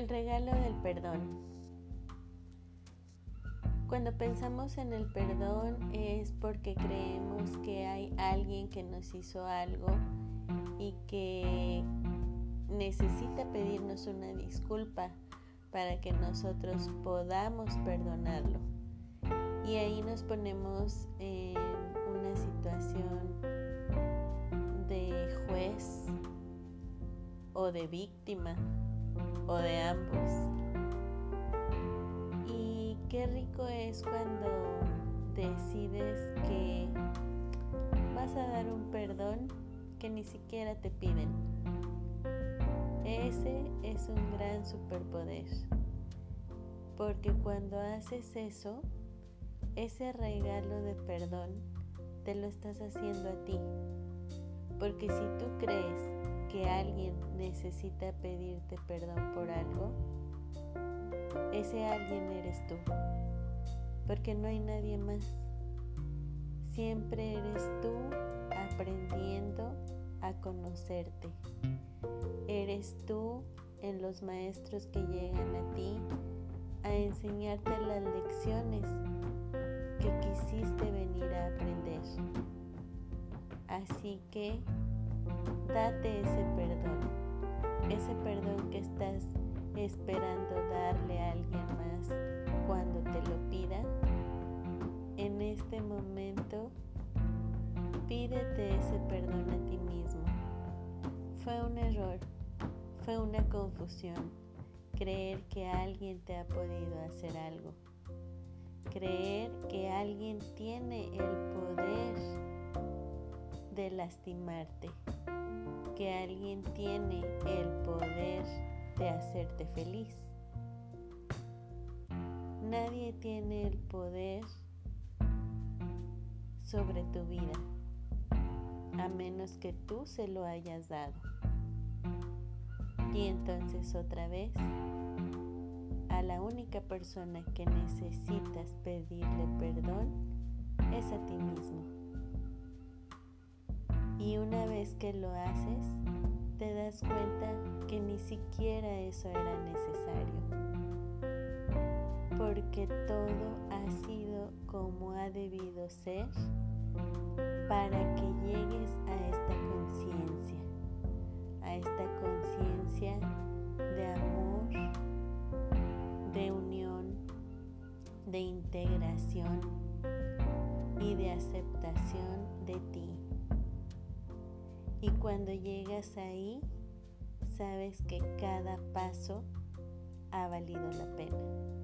El regalo del perdón. Cuando pensamos en el perdón es porque creemos que hay alguien que nos hizo algo y que necesita pedirnos una disculpa para que nosotros podamos perdonarlo. Y ahí nos ponemos en una situación de juez o de víctima o de ambos. Y qué rico es cuando decides que vas a dar un perdón que ni siquiera te piden. Ese es un gran superpoder. Porque cuando haces eso, ese regalo de perdón te lo estás haciendo a ti. Porque si tú crees que alguien necesita pedirte perdón por algo, ese alguien eres tú, porque no hay nadie más. Siempre eres tú aprendiendo a conocerte. Eres tú en los maestros que llegan a ti a enseñarte las lecciones que quisiste venir a aprender. Así que date esperando darle a alguien más cuando te lo pida. En este momento, pídete ese perdón a ti mismo. Fue un error, fue una confusión creer que alguien te ha podido hacer algo. Creer que alguien tiene el poder de lastimarte que alguien tiene el poder de hacerte feliz. Nadie tiene el poder sobre tu vida, a menos que tú se lo hayas dado. Y entonces otra vez, a la única persona que necesitas pedirle perdón es a ti mismo. Y una vez que lo haces, cuenta que ni siquiera eso era necesario. Porque todo ha sido como ha debido ser para que llegues a esta conciencia, a esta conciencia de amor, de unión, de integración y de aceptación de ti. Y cuando llegas ahí, sabes que cada paso ha valido la pena.